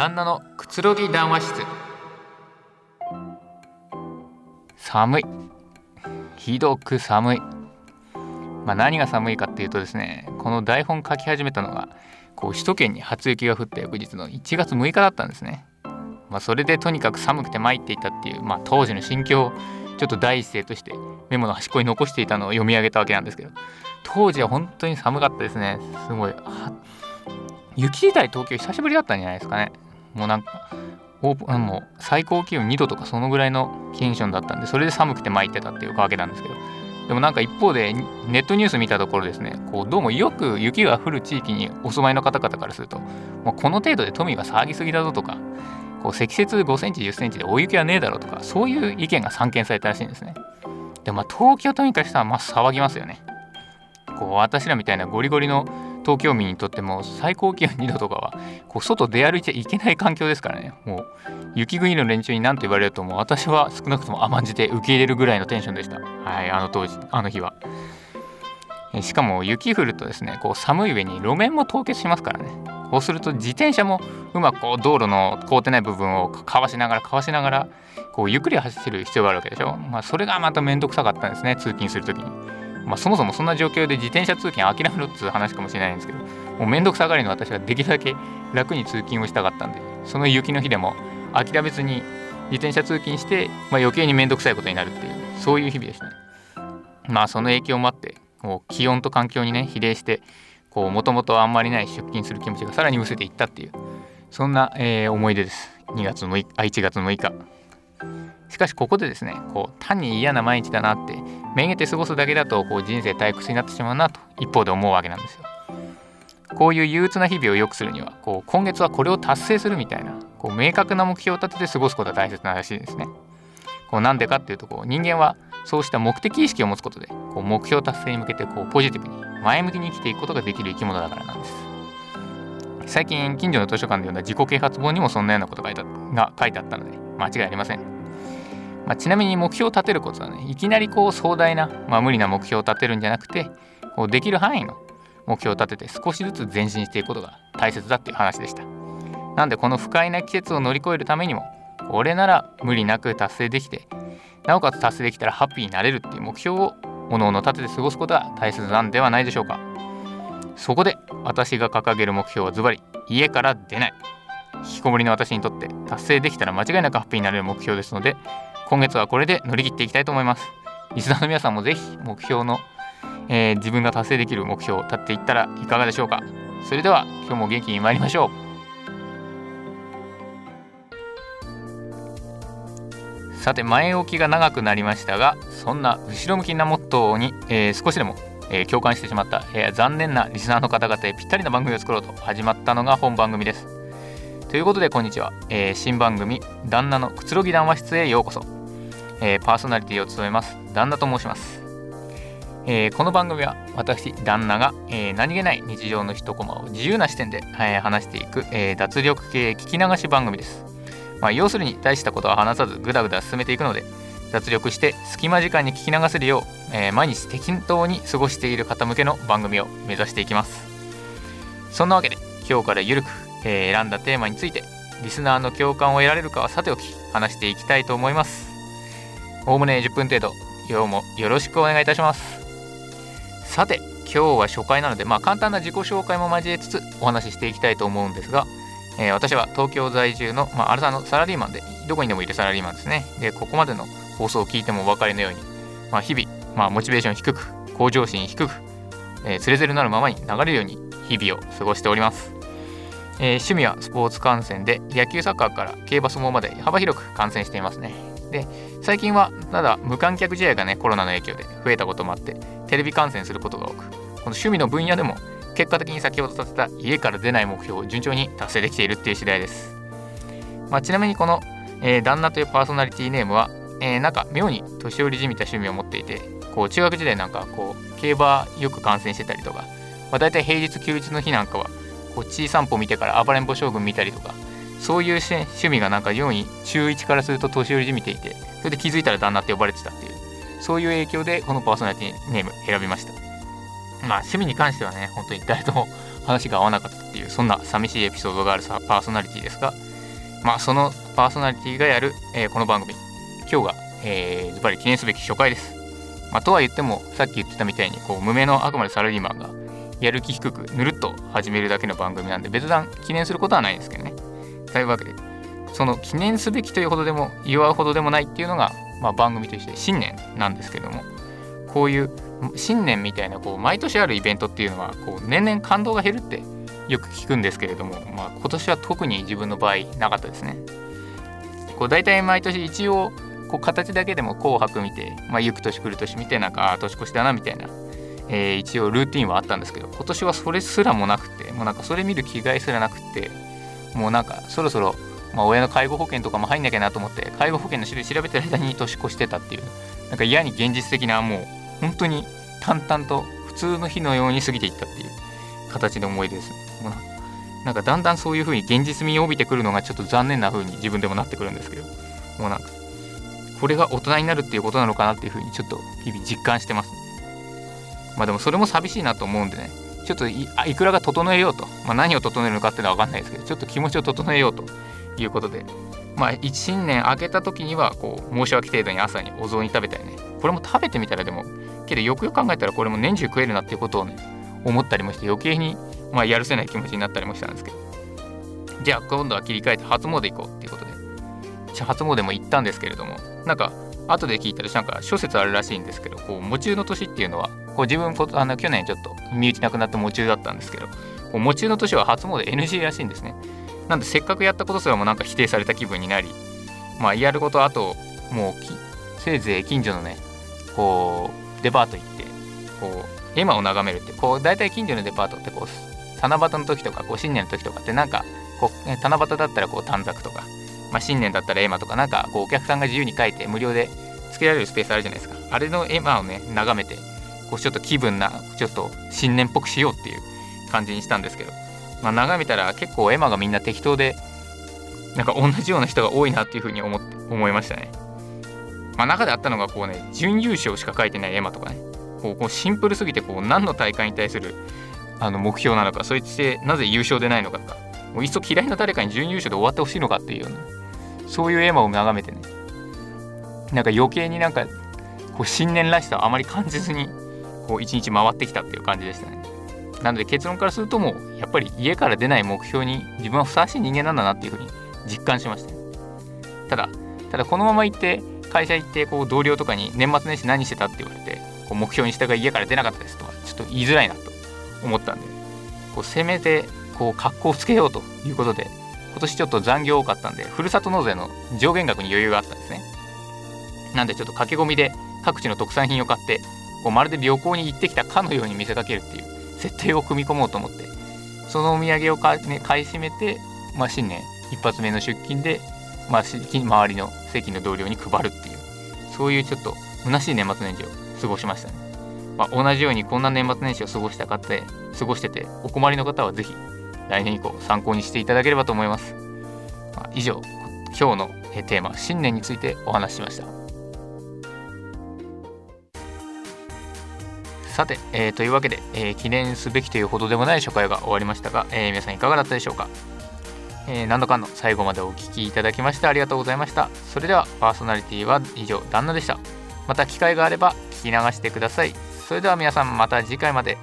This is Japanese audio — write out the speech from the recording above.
旦那のくつろぎ談話室。寒い。ひどく寒い。まあ、何が寒いかっていうとですねこの台本書き始めたのがこう首都圏に初雪が降った翌日の1月6日だったんですね、まあ、それでとにかく寒くて参っていたっていう、まあ、当時の心境をちょっと第一声としてメモの端っこに残していたのを読み上げたわけなんですけど当時は本当に寒かったですね。すごい。雪自体東京久しぶりだったんじゃないですかね。もうなんかオープンもう最高気温2度とかそのぐらいのテンションだったんでそれで寒くて巻いてたっていうわけなんですけど。でもなんか一方でネットニュース見たところですね。こうどうもよく雪が降る地域にお住まいの方々からするともうこの程度で富が騒ぎすぎだぞとかこう積雪5センチ10センチで大雪はねえだろうとかそういう意見が散見されたらしいんですね。でもま東京都民からしたらまあ騒ぎますよね。こう私らみたいなゴリゴリの東京民にとっても最高気温2度とかはこう外出歩いちゃいけない環境ですからね。もう雪国の連中に何と言われるともう私は少なくとも甘んじて受け入れるぐらいのテンションでした。はいあの当時あの日は。しかも雪降るとですねこう寒い上に路面も凍結しますからね。こうすると自転車もうまくこう道路の凍ってない部分をかわしながらかわしながらこうゆっくり走る必要があるわけでしょ、まあ、それがまた面倒くさかったんですね通勤する時に。まあ、そもそもそんな状況で自転車通勤諦めろっつう話かもしれないんですけどもうめんどくさがりの私はできるだけ楽に通勤をしたかったんでその雪の日でも諦めずに自転車通勤して、まあ、余計にめんどくさいことになるっていうそういう日々でしたね。まあその影響もあってこう気温と環境にね比例してもともとあんまりない出勤する気持ちがさらにむせていったっていうそんな、えー、思い出です。2月6日1月6日。しかしここでですねこう単に嫌な毎日だなってめげて過ごすだけだとこう人生退屈になってしまうなと一方で思うわけなんですよ。こういう憂鬱な日々を良くするにはこう今月はこれを達成するみたいなこう明確な目標を立てて過ごすことが大切ならしいですね。こうなんでかっていうとこう人間はそうした目的意識を持つことでこう目標達成に向けてこうポジティブに前向きに生きていくことができる生き物だからなんです。最近近所の図書館で読んだ自己啓発本にもそんなようなことが書いてあったので間違いありません。まあ、ちなみに目標を立てることはねいきなりこう壮大な、まあ、無理な目標を立てるんじゃなくてこうできる範囲の目標を立てて少しずつ前進していくことが大切だっていう話でした。なんでこの不快な季節を乗り越えるためにも俺なら無理なく達成できてなおかつ達成できたらハッピーになれるっていう目標をおのおの立てて過ごすことが大切なんではないでしょうか。そこで私が掲げる目標はズバリ家から出ない。引きこもりの私にとって達成できたら間違いなくハッピーになれる目標ですので今月はこれで乗り切っていきたいと思います。リスナーの皆さんもぜひ目標の、えー、自分が達成できる目標を立っていったらいかがでしょうか。それでは今日も元気に参りましょう。さて前置きが長くなりましたがそんな後ろ向きなモットーに、えー、少しでも、えー、共感してしまった、えー、残念なリスナーの方々へぴったりな番組を作ろうと始まったのが本番組です。ということでこんにちは、えー、新番組「旦那のくつろぎ談話室」へようこそ。えー、パーソナリティを務めます旦那と申します、えー、この番組は私旦那が、えー、何気ない日常の一コマを自由な視点で、え話していく、え脱力系聞き流し番組です、まあ、要するに大したことは話さずぐだぐだ進めていくので脱力して隙間時間に聞き流せるよう、え毎日適当に過ごしている方向けの番組を目指していきます。そんなわけで今日からゆるく、え選んだテーマについてリスナーの共感を得られるかはさておき話していきたいと思います。おおむね10分程度。今日もよろしくお願いいたします。さて今日は初回なので、まあ、簡単な自己紹介も交えつつお話ししていきたいと思うんですが、えー、私は東京在住の、まあ、アルサのサラリーマンでどこにでもいるサラリーマンですね。でここまでの放送を聞いてもお分かりのように、まあ、日々、まあ、モチベーション低く向上心低く、えー、つれづれなるままに流れるように日々を過ごしております、えー、趣味はスポーツ観戦で野球サッカーから競馬相撲まで幅広く観戦していますね。で最近はただ無観客試合がねコロナの影響で増えたこともあってテレビ観戦することが多くこの趣味の分野でも結果的に先ほどさせた家から出ない目標を順調に達成できているっていう次第です、まあ、ちなみにこの、えー、旦那というパーソナリティネームは、えー、なんか妙に年寄りじみた趣味を持っていてこう中学時代なんかこう競馬よく観戦してたりとか、まあ、大体平日休日の日なんかはこう小さんぽ見てから暴れん坊将軍見たりとかそういう趣味がなんか4位中1からすると年寄りじみていてそれで気づいたら旦那って呼ばれてたっていうそういう影響でこのパーソナリティネーム選びました。まあ趣味に関してはね本当に誰とも話が合わなかったっていうそんな寂しいエピソードがあるパーソナリティですが、まあそのパーソナリティがやる、えー、この番組。今日が、えー、ズバリ記念すべき初回です、まあ、とは言ってもさっき言ってたみたいにこう無名のあくまでサラリーマンがやる気低くぬるっと始めるだけの番組なんで別段記念することはないんですけどね。というわけでその記念すべきというほどでも祝うほどでもないっていうのが、まあ、番組として新年なんですけどもこういう新年みたいなこう毎年あるイベントっていうのはこう年々感動が減るってよく聞くんですけれども、まあ、今年は特に自分の場合なかったですね。こう大体毎年一応こう形だけでも「紅白」見て、まあ、行く年来る年見てなんか年越しだなみたいな、えー、一応ルーティンはあったんですけど今年はそれすらもなくてもうなんかそれ見る気概すらなくてもうなんかそろそろ、まあ、親の介護保険とかも入んなきゃなと思って介護保険の種類調べてる間に年越してたっていうなんか嫌に現実的なもう本当に淡々と普通の日のように過ぎていったっていう形の思い出ですね。もうなんかだんだんそういう風に現実味を帯びてくるのがちょっと残念な風に自分でもなってくるんですけどもうなんかこれが大人になるっていうことなのかなっていう風にちょっと日々実感してます、ねまあでもそれも寂しいなと思うんでねちょっといいくらが整えようと、まあ、何を整えるのかっていうのは分かんないですけどちょっと気持ちを整えようと。いうことで。まあ1新年明けた時にはこう申し訳程度に朝にお雑煮食べたりね。これも食べてみたらでもけどよくよく考えたらこれも年中食えるなっていうことをね思ったりもして余計にまあやるせない気持ちになったりもしたんですけど。じゃあ今度は切り替えて初詣行こうっていうことで。初詣も行ったんですけれども。なんか後で聞いたらなんか諸説あるらしいんですけどこう喪中の年っていうのはこう自分あの去年ちょっと身内なくなった喪中だったんですけどこう喪中の年は初詣 NG らしいんですね。なんでせっかくやったことすらもなんか否定された気分になりまあやることあともうせいぜい近所のねこうデパート行ってこう絵馬を眺めるってこう大体近所のデパートってこう七夕の時とかこう新年の時とかってなんかこう七夕だったらこう短冊とか、まあ、新年だったら絵馬とかなんかこうお客さんが自由に書いて無料でつけられるスペースあるじゃないですか。あれの絵馬をね眺めてこうちょっと気分なちょっと新年っぽくしようっていう感じにしたんですけど、まあ、眺めたら結構絵馬がみんな適当でなんか同じような人が多いなっていうふうに思って思いましたね。まあ、中であったのがこうね準優勝しか書いてない絵馬とかね。こうこうシンプルすぎてこう何の大会に対するあの目標なのかそいつでなぜ優勝でないのかとか。もういっそ嫌いな誰かに準優勝で終わってほしいのかっていうようなそういう絵馬を眺めてね。なんか余計になんかこう新年らしさをあまり感じずにこう一日回ってきたっていう感じでしたね。なので結論からするともうやっぱり家から出ない目標に自分はふさわしい人間なんだなっていうふうに実感しました。ただただこのまま行って会社行ってこう同僚とかに年末年始何してたって言われてこう目標に従い家から出なかったですとはちょっと言いづらいなと思ったんでこうせめてこう格好をつけようということで今年ちょっと残業多かったんでふるさと納税の上限額に余裕があったんですね。なんでちょっと駆け込みで各地の特産品を買ってこうまるで旅行に行ってきたかのように見せかけるっていう設定を組み込もうと思って。そのお土産をか、ね、買い占めて、まあ、新年一発目の出勤でまあ、周りの席の同僚に配るっていう。そういうちょっと虚しい年末年始を過ごしましたね、まあ、同じようにこんな年末年始を過ごした方で過ごしててお困りの方は是非来年以降参考にしていただければと思います、まあ、以上今日のテーマ新年についてお話ししました。さて、えー、というわけで、えー、記念すべきというほどでもない初回が終わりましたが、えー、皆さんいかがだったでしょうか？えー、何度かの最後までお聴きいただきましてありがとうございました。それではパーソナリティは以上、旦那でした。また機会があれば聞き流してください。それでは皆さんまた次回まで。